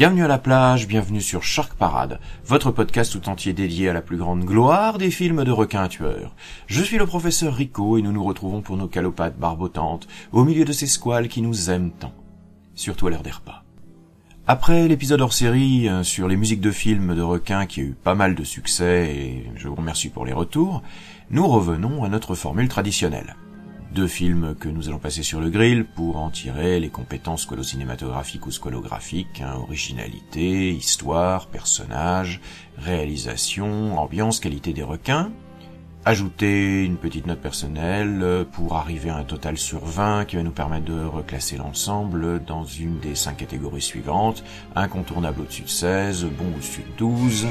Bienvenue à la plage, bienvenue sur Shark Parade, votre podcast tout entier dédié à la plus grande gloire des films de requins tueurs. Je suis le professeur Rico et nous nous retrouvons pour nos calopates barbotantes au milieu de ces squales qui nous aiment tant. Surtout à l'heure des repas. Après l'épisode hors série euh, sur les musiques de films de requins qui a eu pas mal de succès et je vous remercie pour les retours, nous revenons à notre formule traditionnelle. Deux films que nous allons passer sur le grill pour en tirer les compétences squalo-cinématographiques ou squalographiques, hein, originalité, histoire, personnage, réalisation, ambiance, qualité des requins. Ajouter une petite note personnelle euh, pour arriver à un total sur 20 qui va nous permettre de reclasser l'ensemble dans une des cinq catégories suivantes. Incontournable au-dessus de 16, bon au-dessus de 12,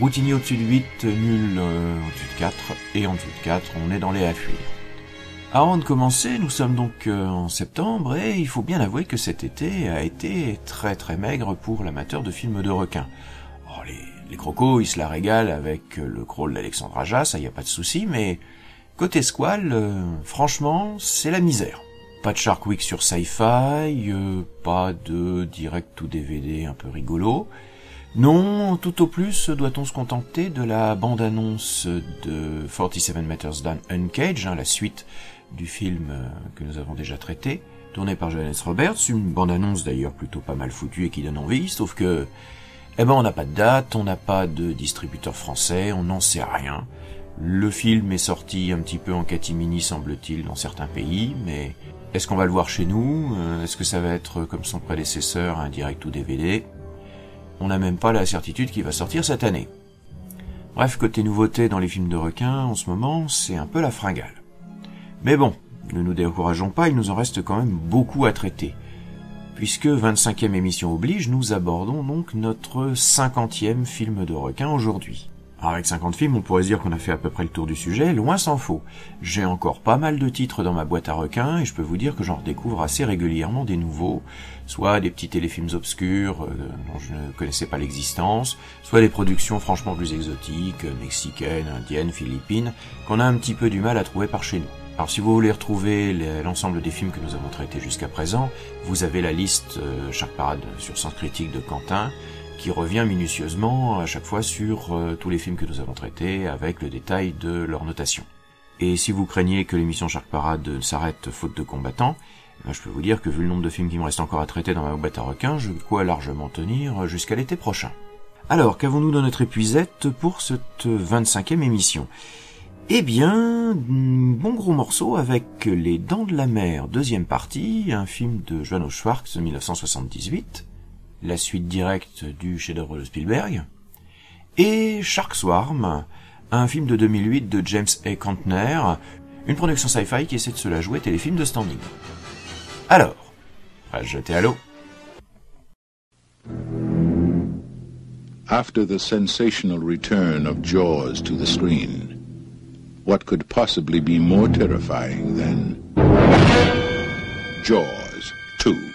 routinier au-dessus de 8, nul euh, au-dessus de 4 et en dessous de 4, on est dans les à fuir. Avant de commencer, nous sommes donc euh, en septembre et il faut bien avouer que cet été a été très très maigre pour l'amateur de films de requins. Oh, les, crocos, ils se la régalent avec euh, le crawl d'Alexandre Aja, ça y a pas de souci, mais côté squal, euh, franchement, c'est la misère. Pas de Shark Week sur Sci-Fi, pas de direct ou DVD un peu rigolo. Non, tout au plus doit-on se contenter de la bande-annonce de 47 Meters Down Uncaged, hein, la suite du film euh, que nous avons déjà traité, tourné par Johannes Roberts, une bande-annonce d'ailleurs plutôt pas mal foutue et qui donne envie, sauf que, eh ben on n'a pas de date, on n'a pas de distributeur français, on n'en sait rien. Le film est sorti un petit peu en catimini semble-t-il dans certains pays, mais est-ce qu'on va le voir chez nous? Euh, Est-ce que ça va être comme son prédécesseur, un direct ou DVD On n'a même pas la certitude qu'il va sortir cette année. Bref, côté nouveauté dans les films de requins, en ce moment, c'est un peu la fringale. Mais bon, ne nous décourageons pas, il nous en reste quand même beaucoup à traiter. Puisque 25e émission oblige, nous abordons donc notre 50e film de requin aujourd'hui. Avec 50 films, on pourrait se dire qu'on a fait à peu près le tour du sujet, loin s'en faut. J'ai encore pas mal de titres dans ma boîte à requins et je peux vous dire que j'en redécouvre assez régulièrement des nouveaux, soit des petits téléfilms obscurs euh, dont je ne connaissais pas l'existence, soit des productions franchement plus exotiques, mexicaines, indiennes, philippines, qu'on a un petit peu du mal à trouver par chez nous. Alors si vous voulez retrouver l'ensemble des films que nous avons traités jusqu'à présent, vous avez la liste euh, Parade sur Sens Critique de Quentin, qui revient minutieusement à chaque fois sur euh, tous les films que nous avons traités avec le détail de leur notation. Et si vous craignez que l'émission Shark Parade s'arrête faute de combattants, eh ben, je peux vous dire que vu le nombre de films qui me reste encore à traiter dans ma boîte à requins, je peux largement tenir jusqu'à l'été prochain. Alors, qu'avons-nous dans notre épuisette pour cette 25e émission? Eh bien, bon gros morceau avec Les Dents de la Mer, deuxième partie, un film de Johannes Schwartz de 1978, la suite directe du chef-d'œuvre de Spielberg, et Shark Swarm, un film de 2008 de James A. Cantner, une production sci-fi qui essaie de se la jouer téléfilm de standing. Alors, à jeter à l'eau. After the sensational return of Jaws to the screen, what could possibly be more terrifying than Jaws 2?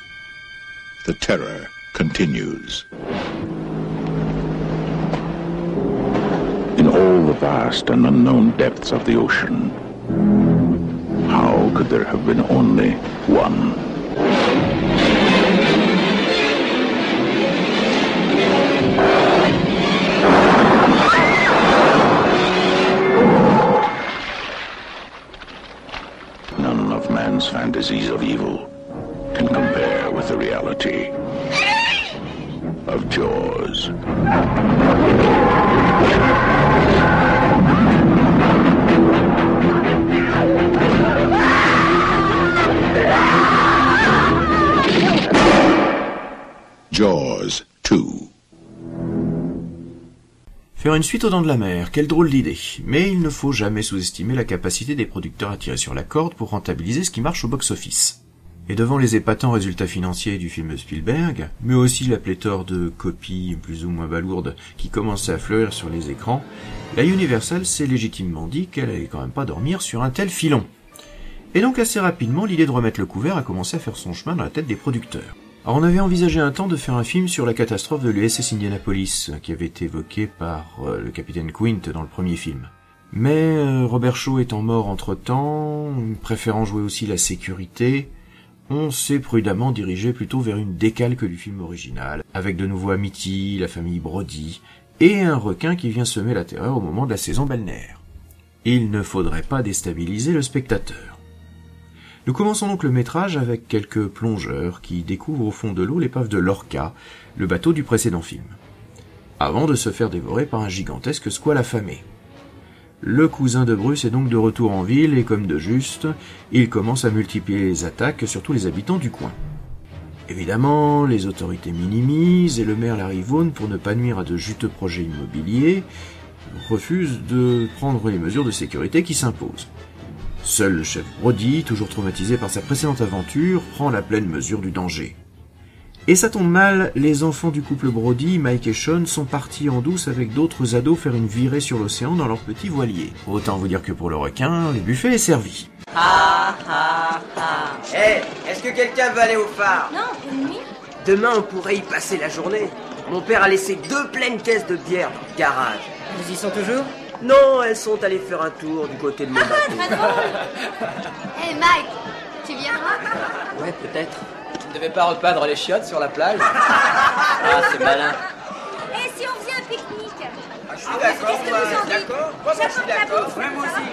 The terror continues. In all the vast and unknown depths of the ocean, how could there have been only one? Man's fantasies of evil can compare with the reality of Jaws. Jaws 2. Faire une suite aux dents de la mer, quelle drôle d'idée. Mais il ne faut jamais sous-estimer la capacité des producteurs à tirer sur la corde pour rentabiliser ce qui marche au box-office. Et devant les épatants résultats financiers du film Spielberg, mais aussi la pléthore de copies plus ou moins balourdes qui commençaient à fleurir sur les écrans, la Universal s'est légitimement dit qu'elle allait quand même pas dormir sur un tel filon. Et donc assez rapidement, l'idée de remettre le couvert a commencé à faire son chemin dans la tête des producteurs. On avait envisagé un temps de faire un film sur la catastrophe de l'USS Indianapolis, qui avait été évoqué par euh, le capitaine Quint dans le premier film. Mais euh, Robert Shaw étant mort entre-temps, préférant jouer aussi la sécurité, on s'est prudemment dirigé plutôt vers une décalque du film original, avec de nouveau Amity, la famille Brody, et un requin qui vient semer la terreur au moment de la saison balnéaire. Il ne faudrait pas déstabiliser le spectateur. Nous commençons donc le métrage avec quelques plongeurs qui découvrent au fond de l'eau l'épave de l'Orca, le bateau du précédent film, avant de se faire dévorer par un gigantesque squale affamé. Le cousin de Bruce est donc de retour en ville et comme de juste, il commence à multiplier les attaques sur tous les habitants du coin. Évidemment, les autorités minimisent et le maire Vaughan, pour ne pas nuire à de juteux projets immobiliers, refuse de prendre les mesures de sécurité qui s'imposent. Seul le chef Brody, toujours traumatisé par sa précédente aventure, prend la pleine mesure du danger. Et ça tombe mal, les enfants du couple Brody, Mike et Sean, sont partis en douce avec d'autres ados faire une virée sur l'océan dans leur petit voilier. Autant vous dire que pour le requin, le buffet est servi. Ah ah ah Hé, est-ce que quelqu'un veut aller au phare? Non, une nuit Demain, on pourrait y passer la journée. Mon père a laissé deux pleines caisses de bière dans le garage. Vous y sont toujours? Non, elles sont allées faire un tour du côté de mon bateau. Très drôle Hé Mike, tu viendras Ouais, peut-être. Tu ne devais pas repeindre les chiottes sur la plage Ah, c'est malin. Et si on faisait un pique-nique Je suis d'accord, Qu'est-ce que moi, vous en dites d'accord. Moi, je suis d'accord. Ouais, moi aussi.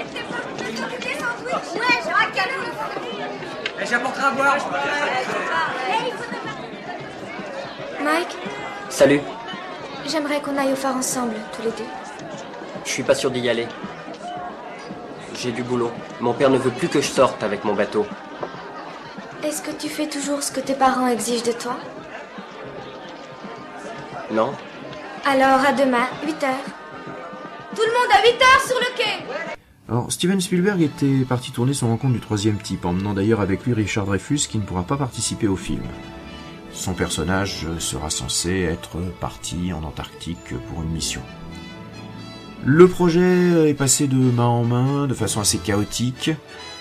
Ouais, je raccale Et j'apporterai à boire. Mike, Salut. j'aimerais qu'on aille au phare ensemble, tous les deux. Je suis pas sûr d'y aller. J'ai du boulot. Mon père ne veut plus que je sorte avec mon bateau. Est-ce que tu fais toujours ce que tes parents exigent de toi? Non Alors à demain, 8 heures. Tout le monde à 8 heures sur le quai Alors, Steven Spielberg était parti tourner son rencontre du troisième type, emmenant d'ailleurs avec lui Richard Dreyfus qui ne pourra pas participer au film. Son personnage sera censé être parti en Antarctique pour une mission. Le projet est passé de main en main, de façon assez chaotique,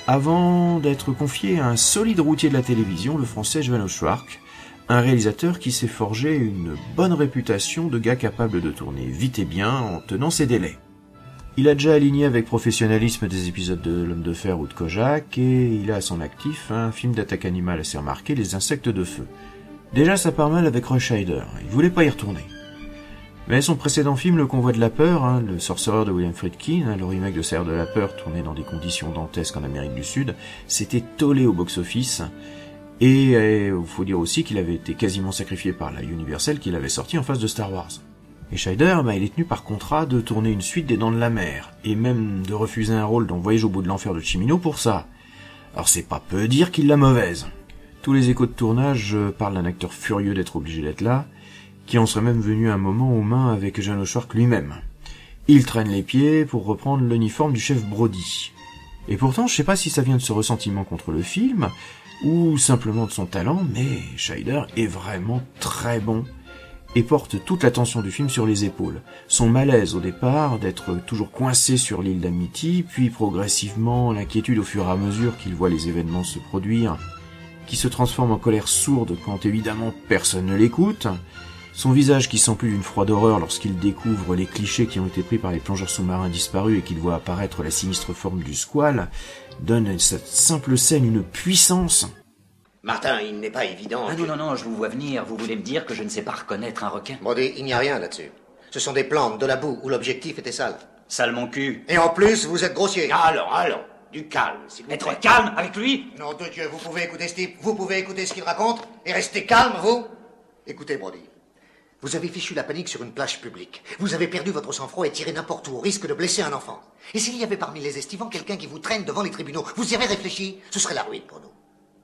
avant d'être confié à un solide routier de la télévision, le français Johannes Schwark, un réalisateur qui s'est forgé une bonne réputation de gars capable de tourner vite et bien en tenant ses délais. Il a déjà aligné avec professionnalisme des épisodes de L'Homme de Fer ou de Kojak, et il a à son actif un film d'attaque animale assez remarqué, Les Insectes de Feu. Déjà ça part mal avec Rush Heider, il voulait pas y retourner. Mais son précédent film, Le Convoi de la Peur, hein, le sorcereur de William Friedkin, hein, le remake de Serre de la Peur tourné dans des conditions dantesques en Amérique du Sud, s'était tollé au box-office. Et il faut dire aussi qu'il avait été quasiment sacrifié par la Universal qu'il avait sorti en face de Star Wars. Et Scheider, bah, il est tenu par contrat de tourner une suite des Dents de la Mer, et même de refuser un rôle dans Voyage au bout de l'enfer de Chimino pour ça. Alors c'est pas peu dire qu'il l'a mauvaise. Tous les échos de tournage euh, parlent d'un acteur furieux d'être obligé d'être là, qui en serait même venu un moment aux mains avec Jean Shark lui-même. Il traîne les pieds pour reprendre l'uniforme du chef Brody. Et pourtant, je sais pas si ça vient de ce ressentiment contre le film, ou simplement de son talent, mais Scheider est vraiment très bon et porte toute l'attention du film sur les épaules. Son malaise au départ d'être toujours coincé sur l'île d'Amity, puis progressivement l'inquiétude au fur et à mesure qu'il voit les événements se produire, qui se transforme en colère sourde quand évidemment personne ne l'écoute, son visage qui sent plus d'une froide horreur lorsqu'il découvre les clichés qui ont été pris par les plongeurs sous-marins disparus et qu'il voit apparaître la sinistre forme du squale, donne à cette simple scène une puissance. Martin, il n'est pas évident. Ah que- non, non, non, je vous vois venir. Vous voulez me dire que je ne sais pas reconnaître un requin? Brody, il n'y a rien là-dessus. Ce sont des plantes, de la boue, où l'objectif était sale. Sale mon cul. Et en plus, vous êtes grossier. Allons, allons, du calme, s'il vous Être calme avec lui? Non, de Dieu, vous pouvez écouter Steve, vous pouvez écouter ce qu'il raconte, et rester calme, vous? Écoutez, Brody. Vous avez fichu la panique sur une plage publique. Vous avez perdu votre sang-froid et tiré n'importe où, au risque de blesser un enfant. Et s'il y avait parmi les estivants quelqu'un qui vous traîne devant les tribunaux, vous y avez réfléchi Ce serait la ruine pour nous.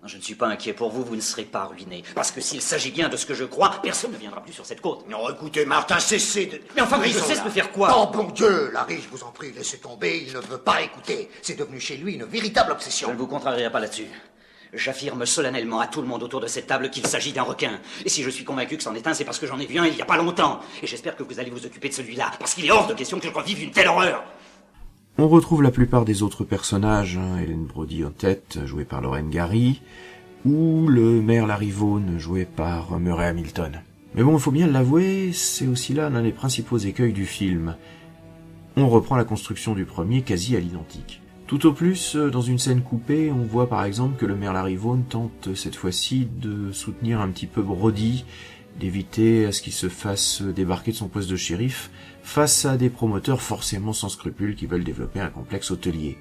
Je ne suis pas inquiet pour vous, vous ne serez pas ruiné. Parce que s'il s'agit bien de ce que je crois, personne ne viendra plus sur cette côte. Non, écoutez, Martin, cessez de... Mais enfin, que je cesse de faire quoi? Oh, bon Dieu, Larry, je vous en prie, laissez tomber, il ne veut pas écouter. C'est devenu chez lui une véritable Je obsession. ne vous contrarierai pas là-dessus. J'affirme solennellement à tout le monde autour de cette table qu'il s'agit d'un requin. Et si je suis convaincu que c'en est un, c'est parce que j'en ai vu un il n'y a pas longtemps. Et j'espère que vous allez vous occuper de celui-là, parce qu'il est hors de question que je revive une telle horreur. On retrouve la plupart des autres personnages, hein, Hélène Brody en tête, jouée par Lorraine Gary, ou le maire Vaughn, joué par Murray Hamilton. Mais bon, il faut bien l'avouer, c'est aussi là l'un des principaux écueils du film. On reprend la construction du premier quasi à l'identique. Tout au plus, dans une scène coupée, on voit par exemple que le maire Vaughn tente cette fois-ci de soutenir un petit peu Brody, d'éviter à ce qu'il se fasse débarquer de son poste de shérif face à des promoteurs forcément sans scrupules qui veulent développer un complexe hôtelier.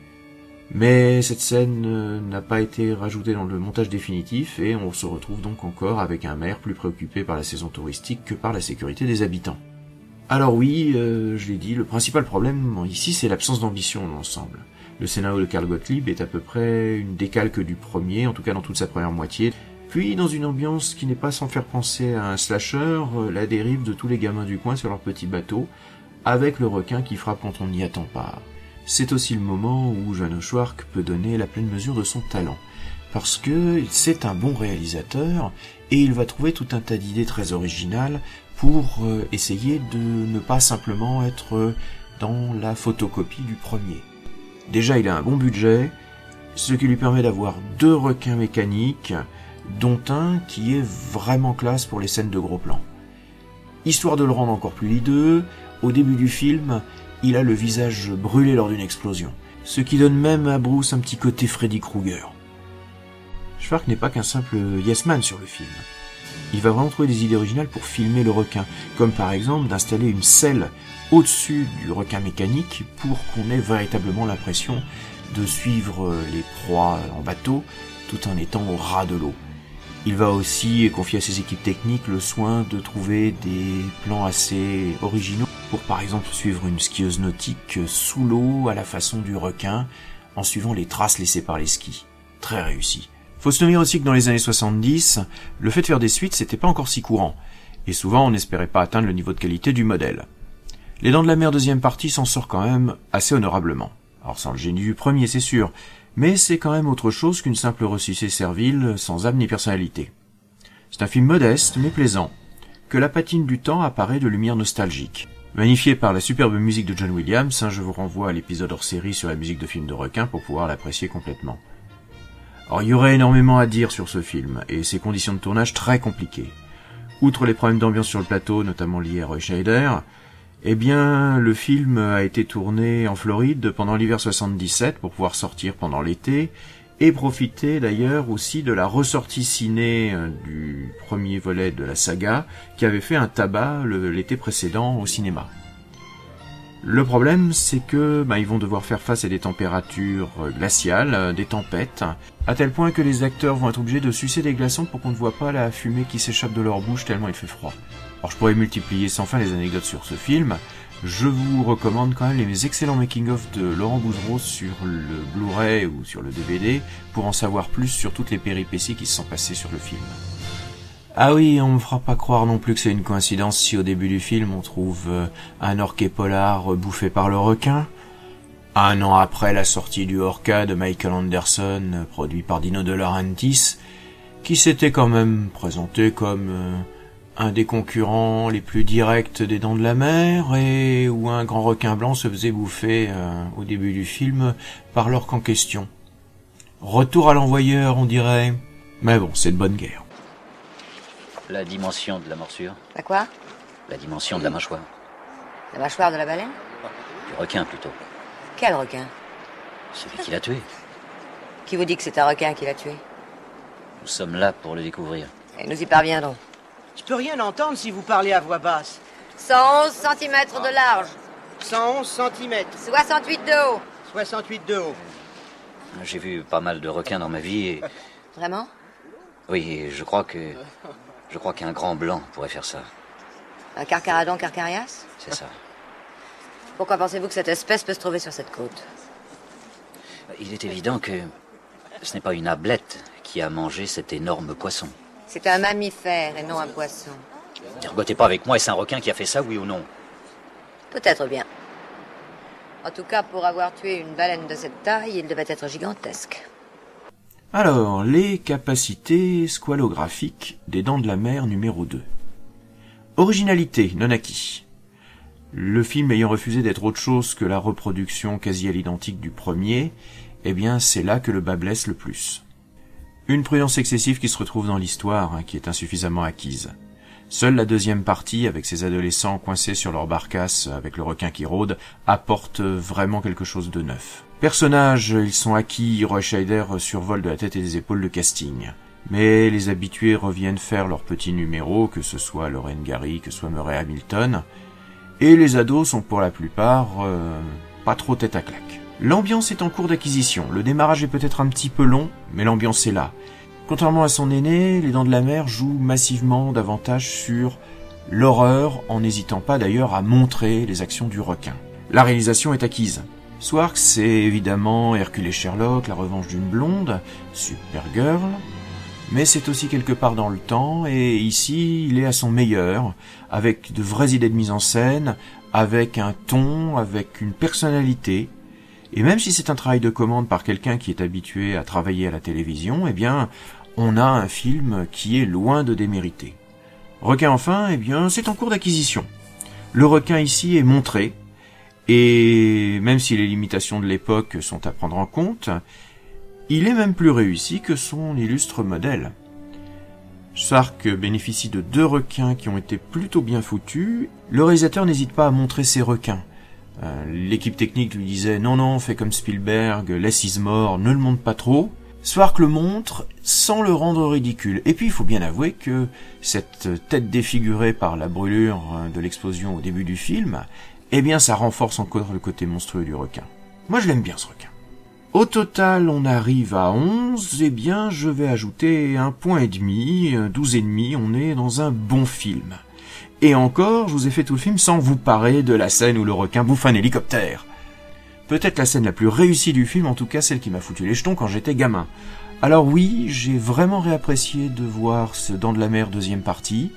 Mais cette scène n'a pas été rajoutée dans le montage définitif et on se retrouve donc encore avec un maire plus préoccupé par la saison touristique que par la sécurité des habitants. Alors oui, euh, je l'ai dit, le principal problème ici c'est l'absence d'ambition dans l'ensemble. Le scénario de Karl Gottlieb est à peu près une décalque du premier, en tout cas dans toute sa première moitié. Puis, dans une ambiance qui n'est pas sans faire penser à un slasher, euh, la dérive de tous les gamins du coin sur leur petit bateau, avec le requin qui frappe quand on n'y attend pas. C'est aussi le moment où Jeanne Schwark peut donner la pleine mesure de son talent. Parce que c'est un bon réalisateur et il va trouver tout un tas d'idées très originales pour euh, essayer de ne pas simplement être dans la photocopie du premier. Déjà, il a un bon budget, ce qui lui permet d'avoir deux requins mécaniques, dont un qui est vraiment classe pour les scènes de gros plans. Histoire de le rendre encore plus hideux, au début du film, il a le visage brûlé lors d'une explosion, ce qui donne même à Bruce un petit côté Freddy Krueger. Schwark n'est pas qu'un simple yes man sur le film. Il va vraiment trouver des idées originales pour filmer le requin, comme par exemple d'installer une selle au-dessus du requin mécanique pour qu'on ait véritablement l'impression de suivre les proies en bateau tout en étant au ras de l'eau. Il va aussi confier à ses équipes techniques le soin de trouver des plans assez originaux pour par exemple suivre une skieuse nautique sous l'eau à la façon du requin en suivant les traces laissées par les skis. Très réussi. Faut se souvenir aussi que dans les années 70, le fait de faire des suites c'était pas encore si courant, et souvent on n'espérait pas atteindre le niveau de qualité du modèle. Les Dents de la Mer deuxième partie s'en sort quand même assez honorablement. Alors sans le génie du premier, c'est sûr, mais c'est quand même autre chose qu'une simple ressucée servile sans âme ni personnalité. C'est un film modeste mais plaisant, que la patine du temps apparaît de lumière nostalgique. Magnifié par la superbe musique de John Williams, hein, je vous renvoie à l'épisode hors série sur la musique de films de requins pour pouvoir l'apprécier complètement. Alors il y aurait énormément à dire sur ce film, et ses conditions de tournage très compliquées. Outre les problèmes d'ambiance sur le plateau, notamment liés à Roy Schneider, eh bien, le film a été tourné en Floride pendant l'hiver 77 pour pouvoir sortir pendant l'été et profiter d'ailleurs aussi de la ressortie ciné euh, du premier volet de la saga qui avait fait un tabac l'été précédent au cinéma. Le problème, c'est que bah, ils vont devoir faire face à des températures euh, glaciales, euh, des tempêtes, à tel point que les acteurs vont être obligés de sucer des glaçons pour qu'on ne voit pas la fumée qui s'échappe de leur bouche tellement il fait froid. Alors je pourrais multiplier sans fin les anecdotes sur ce film. Je vous recommande quand même les excellents making-of de Laurent Boudreau sur le Blu-ray ou sur le DVD pour en savoir plus sur toutes les péripéties qui se sont passées sur le film. Ah oui, on me fera pas croire non plus que c'est une coïncidence si au début du film on trouve euh, un orquet polar bouffé par le requin. Un an après la sortie du Orca de Michael Anderson, produit par Dino De Laurentiis, qui s'était quand même présenté comme euh, un des concurrents les plus directs des Dents de la Mer et où un grand requin blanc se faisait bouffer euh, au début du film par l'orque en question. Retour à l'envoyeur, on dirait. Mais bon, c'est de bonne guerre. La dimension de la morsure La quoi? La dimension de la mâchoire. La mâchoire de la baleine? Du requin plutôt. Quel requin? Celui qui l'a tué. Qui vous dit que c'est un requin qui l'a tué? Nous sommes là pour le découvrir. Et nous y parviendrons. Je peux rien entendre si vous parlez à voix basse. 111 cm de large. 111 cm. 68 de haut. 68 de haut. J'ai vu pas mal de requins dans ma vie et... Vraiment? Oui, je crois que... Je crois qu'un grand blanc pourrait faire ça. Un carcaradon carcarias? C'est ça. Pourquoi pensez-vous que cette espèce peut se trouver sur cette côte? Il est évident que ce n'est pas une ablette qui a mangé cet énorme poisson. C'est un mammifère et non un poisson. Dergotez pas avec moi, est-ce un requin qui a fait ça, oui ou non? Peut-être bien. En tout cas, pour avoir tué une baleine de cette taille, il devait être gigantesque. Alors, les capacités squalographiques des dents de la mer numéro 2. Originalité, non acquis. Le film ayant refusé d'être autre chose que la reproduction quasi à l'identique du premier, eh bien c'est là que le bas blesse le plus. Une prudence excessive qui se retrouve dans l'histoire, hein, qui est insuffisamment acquise. Seule la deuxième partie, avec ces adolescents coincés sur leur barcasse avec le requin qui rôde, apporte vraiment quelque chose de neuf. Personnages, ils sont acquis, Roy Scheider survole de la tête et des épaules le casting. Mais les habitués reviennent faire leurs petits numéros, que ce soit Lorraine Gary, que ce soit Murray Hamilton, et les ados sont pour la plupart euh, pas trop tête à claque. L'ambiance est en cours d'acquisition, le démarrage est peut-être un petit peu long, mais l'ambiance est là. Contrairement à son aîné, Les Dents de la Mer joue massivement davantage sur l'horreur, en n'hésitant pas d'ailleurs à montrer les actions du requin. La réalisation est acquise. Swark, c'est évidemment Hercule et Sherlock, La Revanche d'une blonde, Supergirl, mais c'est aussi quelque part dans le temps, et ici il est à son meilleur, avec de vraies idées de mise en scène, avec un ton, avec une personnalité, et même si c'est un travail de commande par quelqu'un qui est habitué à travailler à la télévision, eh bien, on a un film qui est loin de démériter. Requin enfin, eh bien, c'est en cours d'acquisition. Le requin ici est montré, et même si les limitations de l'époque sont à prendre en compte, il est même plus réussi que son illustre modèle. Sark bénéficie de deux requins qui ont été plutôt bien foutus. Le réalisateur n'hésite pas à montrer ses requins. Euh, l'équipe technique lui disait non non, fais comme Spielberg, laisse Ismore, ne le montre pas trop. Swark le montre sans le rendre ridicule. Et puis il faut bien avouer que cette tête défigurée par la brûlure de l'explosion au début du film, eh bien ça renforce encore le côté monstrueux du requin. Moi je l'aime bien ce requin. Au total, on arrive à 11, eh bien, je vais ajouter un point et demi, 12 et demi, on est dans un bon film. Et encore, je vous ai fait tout le film sans vous parler de la scène où le requin bouffe un hélicoptère. Peut-être la scène la plus réussie du film, en tout cas celle qui m'a foutu les jetons quand j'étais gamin. Alors oui, j'ai vraiment réapprécié de voir ce Dents de la Mer deuxième partie,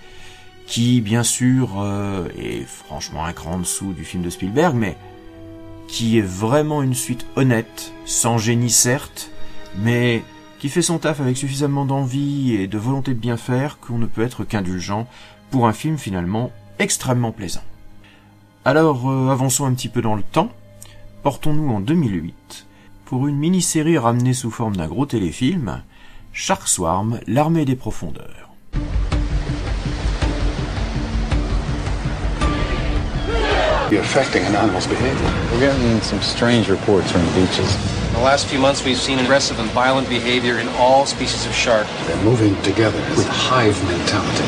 qui bien sûr euh, est franchement un cran en dessous du film de Spielberg, mais qui est vraiment une suite honnête, sans génie certes, mais qui fait son taf avec suffisamment d'envie et de volonté de bien faire qu'on ne peut être qu'indulgent pour un film finalement extrêmement plaisant. Alors euh, avançons un petit peu dans le temps, portons-nous en 2008 pour une mini-série ramenée sous forme d'un gros téléfilm, Shark Swarm, l'armée des profondeurs. Be affecting an animal's behavior. We're getting some strange reports from the beaches. In the last few months, we've seen aggressive and violent behavior in all species of shark. They're moving together with hive mentality.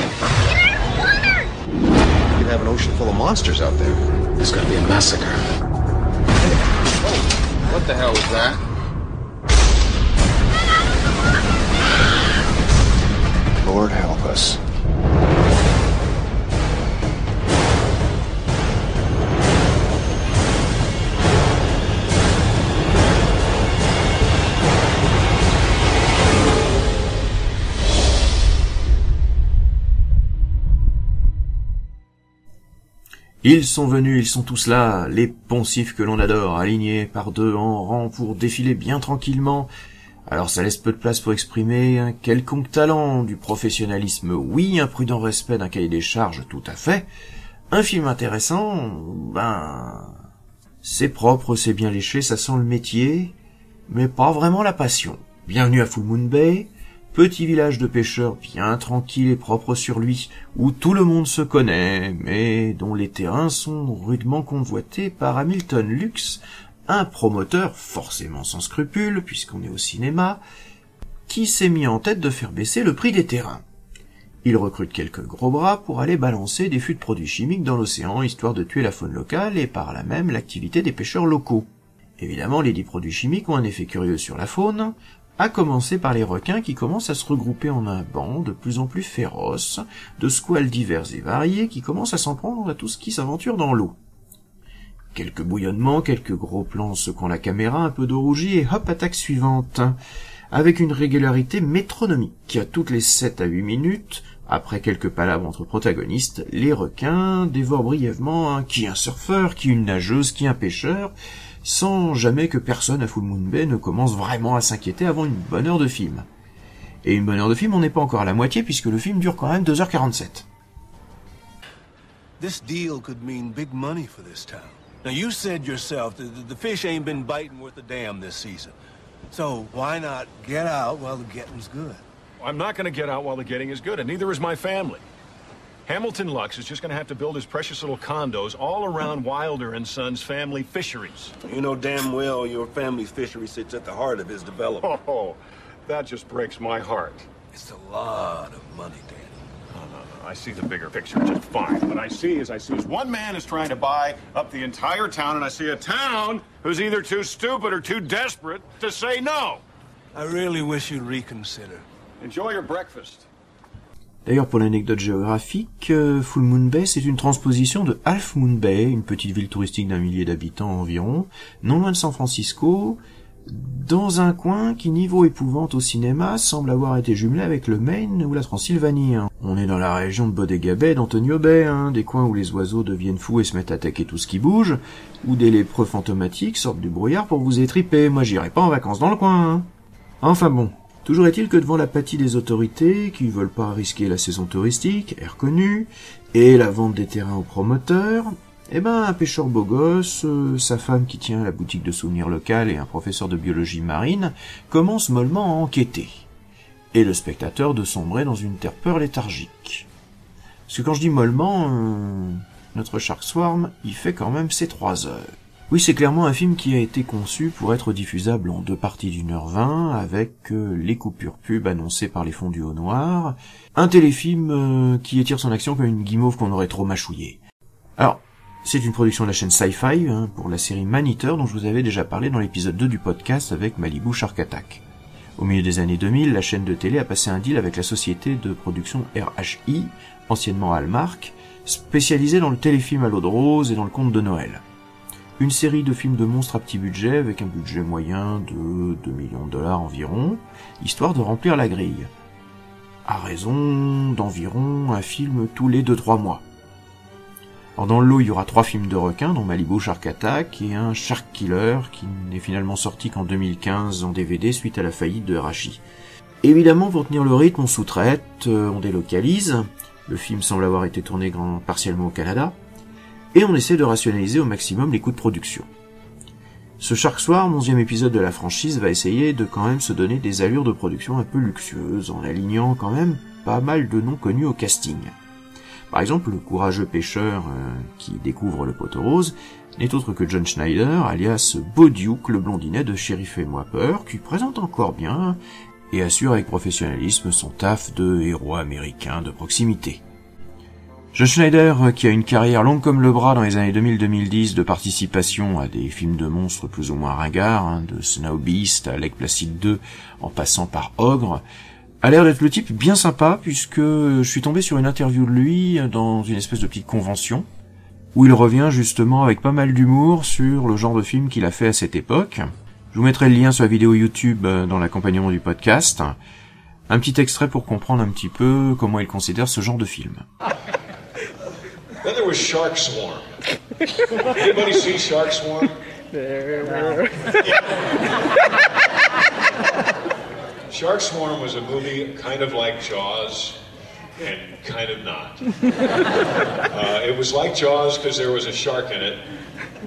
You have an ocean full of monsters out there. There's going to be a massacre. Oh, what the hell was that? Lord help us. Ils sont venus, ils sont tous là, les poncifs que l'on adore, alignés par deux en rang pour défiler bien tranquillement. Alors ça laisse peu de place pour exprimer un quelconque talent, du professionnalisme, oui, un prudent respect d'un cahier des charges, tout à fait. Un film intéressant, ben... C'est propre, c'est bien léché, ça sent le métier, mais pas vraiment la passion. Bienvenue à Full Moon Bay, Petit village de pêcheurs bien tranquille et propre sur lui, où tout le monde se connaît, mais dont les terrains sont rudement convoités par Hamilton Lux, un promoteur forcément sans scrupules, puisqu'on est au cinéma, qui s'est mis en tête de faire baisser le prix des terrains. Il recrute quelques gros bras pour aller balancer des fûts de produits chimiques dans l'océan, histoire de tuer la faune locale et par là même l'activité des pêcheurs locaux. Évidemment, les dix produits chimiques ont un effet curieux sur la faune, à commencer par les requins qui commencent à se regrouper en un banc de plus en plus féroce, de squales divers et variés qui commencent à s'en prendre à tout ce qui s'aventure dans l'eau. Quelques bouillonnements, quelques gros plans secouant la caméra, un peu de rougi et hop, attaque suivante. Avec une régularité métronomique, toutes les sept à huit minutes, après quelques palabres entre protagonistes, les requins dévorent brièvement qui un surfeur, qui une nageuse, qui un pêcheur, sans jamais que personne à Full Moon Bay ne commence vraiment à s'inquiéter avant une bonne heure de film. Et une bonne heure de film, on n'est pas encore à la moitié puisque le film dure quand même 2h47. This deal could mean big money for this town. Now, you said yourself that the fish ain't been biting worth a damn this season. So, why not get out while the getting's good? I'm not going to get out while the getting is good, and neither is my family. Hamilton Lux is just going to have to build his precious little condos all around Wilder and Sons family fisheries. You know damn well your family's fishery sits at the heart of his development. Oh, that just breaks my heart. It's a lot of money, Danny. No, no, no. I see the bigger picture just fine. What I see is I see is one man is trying to buy up the entire town, and I see a town who's either too stupid or too desperate to say no. I really wish you'd reconsider. Enjoy your breakfast. D'ailleurs, pour l'anecdote géographique, euh, Full Moon Bay, c'est une transposition de Half Moon Bay, une petite ville touristique d'un millier d'habitants environ, non loin de San Francisco, dans un coin qui, niveau épouvante au cinéma, semble avoir été jumelé avec le Maine ou la Transylvanie. hein. On est dans la région de Bodega Bay, d'Antonio Bay, hein, des coins où les oiseaux deviennent fous et se mettent à attaquer tout ce qui bouge, où des lépreux fantomatiques sortent du brouillard pour vous étriper. Moi, j'irai pas en vacances dans le coin. hein. Enfin bon, Toujours est-il que devant l'apathie des autorités, qui veulent pas risquer la saison touristique, air connu, et la vente des terrains aux promoteurs, eh ben, un pêcheur beau gosse, euh, sa femme qui tient la boutique de souvenirs locale et un professeur de biologie marine commencent mollement à enquêter. Et le spectateur de sombrer dans une terreur léthargique. Parce que quand je dis mollement, euh, notre Shark Swarm, il fait quand même ses trois heures. Oui, c'est clairement un film qui a été conçu pour être diffusable en deux parties d'une heure vingt, avec euh, les coupures pub annoncées par les fondus au noir, un téléfilm euh, qui étire son action comme une guimauve qu'on aurait trop mâchouillé. Alors, c'est une production de la chaîne Sci-Fi, hein, pour la série Maniteur dont je vous avais déjà parlé dans l'épisode 2 du podcast avec Malibu Shark Attack. Au milieu des années 2000, la chaîne de télé a passé un deal avec la société de production RHI, anciennement Hallmark, spécialisée dans le téléfilm à l'eau de rose et dans le conte de Noël une série de films de monstres à petit budget avec un budget moyen de 2 millions de dollars environ, histoire de remplir la grille. À raison d'environ un film tous les 2-3 mois. Alors dans le lot, il y aura trois films de requins, dont Malibu Shark Attack et un Shark Killer qui n'est finalement sorti qu'en 2015 en DVD suite à la faillite de Rachi. Évidemment, pour tenir le rythme, on sous-traite, euh, on délocalise. Le film semble avoir été tourné partiellement au Canada et on essaie de rationaliser au maximum les coûts de production. Ce Shark Swarm, onzième épisode de la franchise, va essayer de quand même se donner des allures de production un peu luxueuses, en alignant quand même pas mal de noms connus au casting. Par exemple, le courageux pêcheur euh, qui découvre le poteau rose n'est autre que John Schneider, alias Beau Duke, le blondinet de Sheriff et moi peur, qui présente encore bien et assure avec professionnalisme son taf de héros américain de proximité. John Schneider, euh, qui a une carrière longue comme le bras dans les années 2000-2010 de participation à des films de monstres plus ou moins ringards, hein, de Snow Beast à Lake Placid 2 en passant par Ogre, a l'air d'être le type bien sympa puisque je suis tombé sur une interview de lui dans une espèce de petite convention où il revient justement avec pas mal d'humour sur le genre de film qu'il a fait à cette époque. Je vous mettrai le lien sur la vidéo YouTube euh, dans l'accompagnement du podcast. Un petit extrait pour comprendre un petit peu comment il considère ce genre de film. Then there was Shark Swarm. Anybody see Shark Swarm? Shark Swarm was a movie kind of like Jaws and kind of not. Uh, it was like Jaws because there was a shark in it,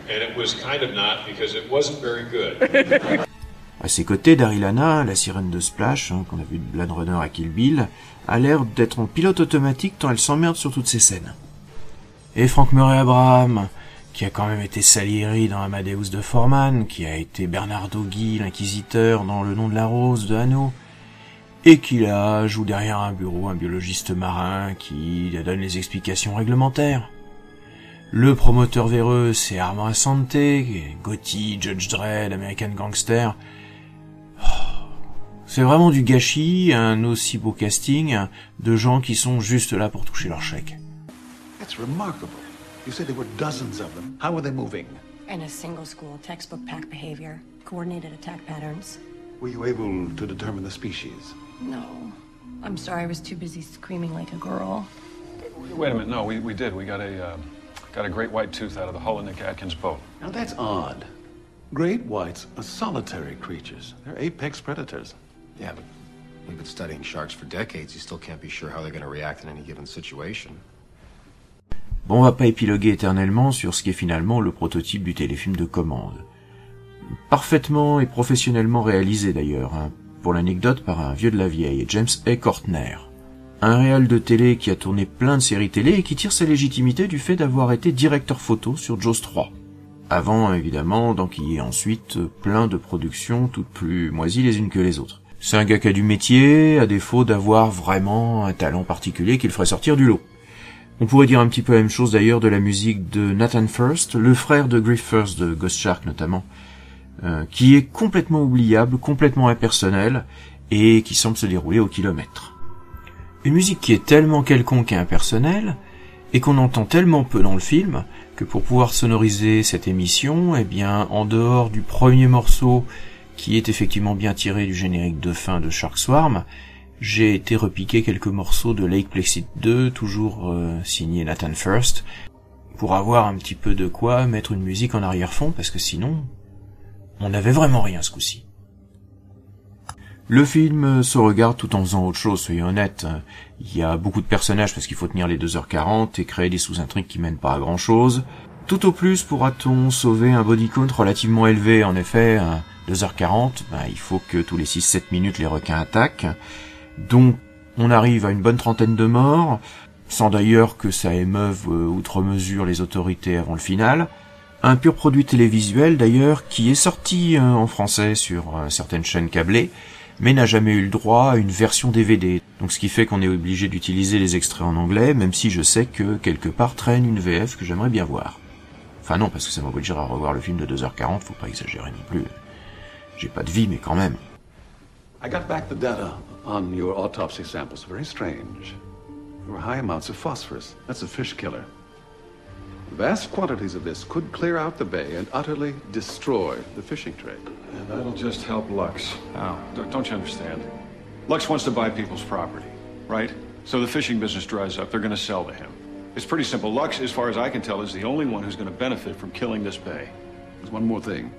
and it was kind of not because it wasn't very good. À ses côtés, Daryl Hannah, la sirène de Splash, hein, qu'on a vu de Blade Runner à Kill Bill, a l'air d'être en pilote automatique tant elle s'emmerde sur toutes ces scènes. Et Frank Murray Abraham, qui a quand même été Salieri dans Amadeus de Forman, qui a été Bernardo Guy, l'inquisiteur dans Le nom de la rose de Hanno, et qui là joue derrière un bureau un biologiste marin qui donne les explications réglementaires. Le promoteur véreux, c'est Armand Assante, Gotti, Judge Dredd, American Gangster. Oh, C'est vraiment du gâchis, un aussi beau casting de gens qui sont juste là pour toucher leur chèque. That's remarkable. You said there were dozens of them. How were they moving? In a single school, textbook pack behavior, coordinated attack patterns. Were you able to determine the species? No. I'm sorry, I was too busy screaming like a girl. Wait a minute. No, we, we did. We got a uh, got a great white tooth out of the hull of Nick Atkins' boat. Now that's odd. Great whites are solitary creatures. They're apex predators. Yeah, but we've been studying sharks for decades. You still can't be sure how they're going to react in any given situation. Bon, on va pas épiloguer éternellement sur ce qui est finalement le prototype du téléfilm de commande. Parfaitement et professionnellement réalisé d'ailleurs, hein, pour l'anecdote par un vieux de la vieille, James A. Kortner. Un réal de télé qui a tourné plein de séries télé et qui tire sa légitimité du fait d'avoir été directeur photo sur Jaws 3. Avant, évidemment, d'enquiller ensuite plein de productions toutes plus moisies les unes que les autres. C'est un gars qui a du métier, à défaut d'avoir vraiment un talent particulier qui le ferait sortir du lot. On pourrait dire un petit peu la même chose d'ailleurs de la musique de Nathan First, le frère de Griff First de Ghost Shark notamment, euh, qui est complètement oubliable, complètement impersonnel et qui semble se dérouler au kilomètre. Une musique qui est tellement quelconque et impersonnelle et qu'on entend tellement peu dans le film que pour pouvoir sonoriser cette émission, eh bien, en dehors du premier morceau qui est effectivement bien tiré du générique de fin de Shark Swarm, j'ai été repiquer quelques morceaux de Lake Placid 2, toujours euh, signé Nathan First, pour avoir un petit peu de quoi mettre une musique en arrière-fond, parce que sinon, on n'avait vraiment rien ce coup-ci. Le film se regarde tout en faisant autre chose, soyez honnêtes. Il y a beaucoup de personnages parce qu'il faut tenir les 2h40 et créer des sous-intrigues qui mènent pas à grand chose. Tout au plus pourra-t-on sauver un body count relativement élevé, en effet, 2h40, ben, il faut que tous les 6-7 minutes les requins attaquent. Donc on arrive à une bonne trentaine de morts, sans d'ailleurs que ça émeuve euh, outre mesure les autorités avant le final. Un pur produit télévisuel d'ailleurs qui est sorti euh, en français sur euh, certaines chaînes câblées, mais n'a jamais eu le droit à une version DVD. Donc ce qui fait qu'on est obligé d'utiliser les extraits en anglais, même si je sais que quelque part traîne une VF que j'aimerais bien voir. Enfin non, parce que ça m'obligera à revoir le film de 2h40, faut pas exagérer non plus. J'ai pas de vie, mais quand même. I got back the data on your autopsy samples. Very strange. There were high amounts of phosphorus. That's a fish killer. Vast quantities of this could clear out the bay and utterly destroy the fishing trade. And that'll just help Lux. Now, don't you understand? Lux wants to buy people's property, right? So the fishing business dries up. They're going to sell to him. It's pretty simple. Lux, as far as I can tell, is the only one who's going to benefit from killing this bay. There's one more thing.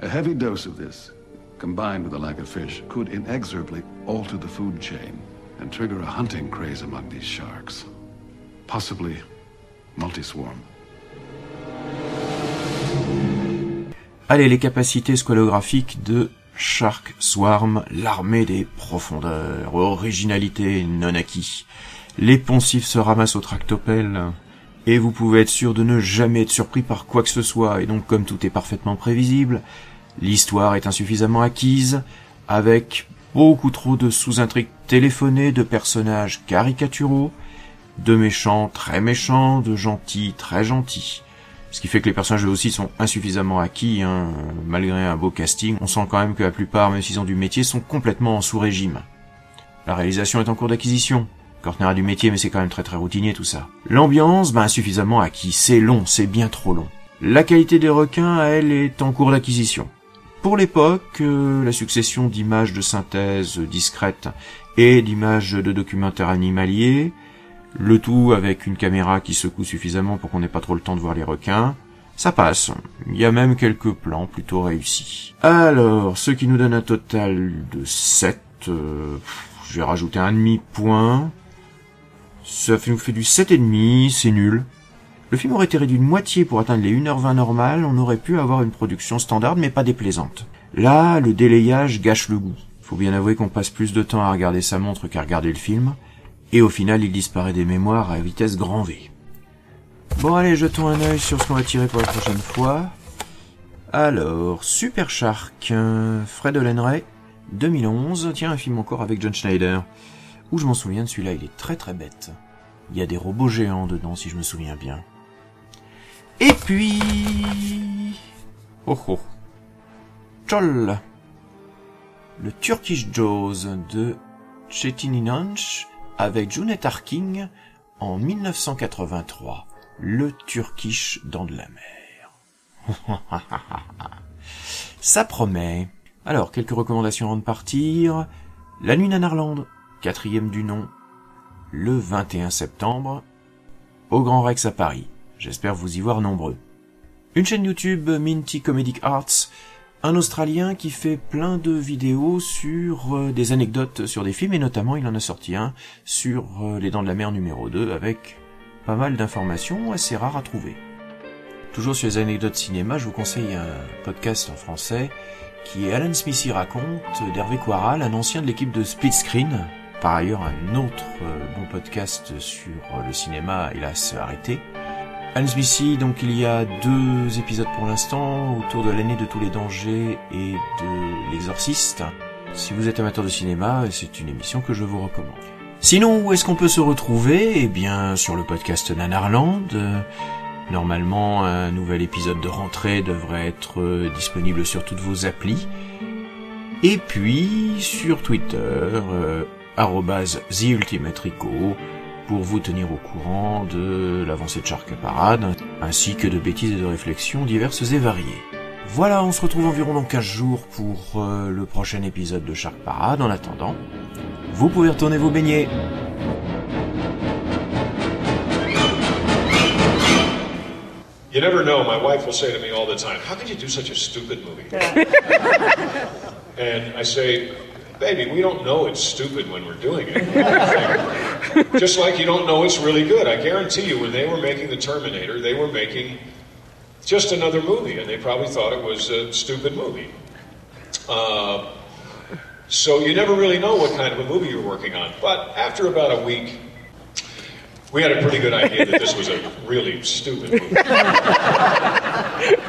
A heavy dose of this, combined with a lack of fish, could inexorably alter the food chain and trigger a hunting craze among these sharks. Possibly multi-swarm. Allez, les capacités squalographiques de Shark Swarm, l'armée des profondeurs, originalité non acquis. Les poncifs se ramassent au tractopelle, et vous pouvez être sûr de ne jamais être surpris par quoi que ce soit, et donc comme tout est parfaitement prévisible, l'histoire est insuffisamment acquise, avec beaucoup trop de sous-intrigues téléphonées de personnages caricaturaux, de méchants très méchants, de gentils très gentils. Ce qui fait que les personnages eux aussi sont insuffisamment acquis, hein. malgré un beau casting, on sent quand même que la plupart, même s'ils ont du métier, sont complètement en sous-régime. La réalisation est en cours d'acquisition. Kortner a du métier, mais c'est quand même très très routinier tout ça. L'ambiance, ben insuffisamment acquis, c'est long, c'est bien trop long. La qualité des requins, elle, est en cours d'acquisition. Pour l'époque, euh, la succession d'images de synthèse discrètes et d'images de documentaires animaliers, le tout avec une caméra qui secoue suffisamment pour qu'on n'ait pas trop le temps de voir les requins. Ça passe. Il y a même quelques plans plutôt réussis. Alors, ce qui nous donne un total de 7. Euh, je vais rajouter un demi-point. Ça nous fait du 7,5, c'est nul. Le film aurait été réduit de moitié pour atteindre les 1h20 normales, on aurait pu avoir une production standard mais pas déplaisante. Là, le délayage gâche le goût. Faut bien avouer qu'on passe plus de temps à regarder sa montre qu'à regarder le film et au final il disparaît des mémoires à vitesse grand V. Bon allez, jetons un œil sur ce qu'on va tirer pour la prochaine fois. Alors, Super Shark, Fred Olenray, 2011, tiens un film encore avec John Schneider. Où je m'en souviens de celui-là, il est très très bête. Il y a des robots géants dedans si je me souviens bien. Et puis... Oh oh. Chol. Le Turkish Jaws de Chetin Inanch avec Junet Arking en 1983. Le Turkish dans de la mer. Ça promet. Alors, quelques recommandations avant de partir. La nuit Nanarland, quatrième du nom, le 21 septembre, au Grand Rex à Paris. J'espère vous y voir nombreux. Une chaîne YouTube Minty Comedic Arts, un Australien qui fait plein de vidéos sur euh, des anecdotes sur des films et notamment il en a sorti un sur euh, Les Dents de la Mer numéro 2 avec pas mal d'informations assez rares à trouver. Toujours sur les anecdotes cinéma, je vous conseille un podcast en français qui est Alan Smithy raconte d'Hervé Quaral, un ancien de l'équipe de Split Screen. Par ailleurs, un autre euh, bon podcast sur le cinéma, hélas arrêté. Donc il y a deux épisodes pour l'instant autour de l'année de tous les dangers et de l'exorciste. Si vous êtes amateur de cinéma, c'est une émission que je vous recommande. Sinon, où est-ce qu'on peut se retrouver? Eh bien, sur le podcast Nanarland. Normalement, un nouvel épisode de rentrée devrait être disponible sur toutes vos applis. Et puis, sur Twitter, euh, TheUltimateRico, pour vous tenir au courant de l'avancée de Shark Parade, ainsi que de bêtises et de réflexions diverses et variées. Voilà, on se retrouve environ dans 15 jours pour euh, le prochain épisode de Shark Parade. En attendant, vous pouvez retourner vous baigner. You never know. My wife will say to me all the time, How could you do such a stupid movie? and I say, Baby, we don't know it's stupid when we're doing it. Just like you don't know it's really good. I guarantee you, when they were making The Terminator, they were making just another movie, and they probably thought it was a stupid movie. Uh, so you never really know what kind of a movie you're working on. But after about a week, we had a pretty good idea that this was a really stupid movie.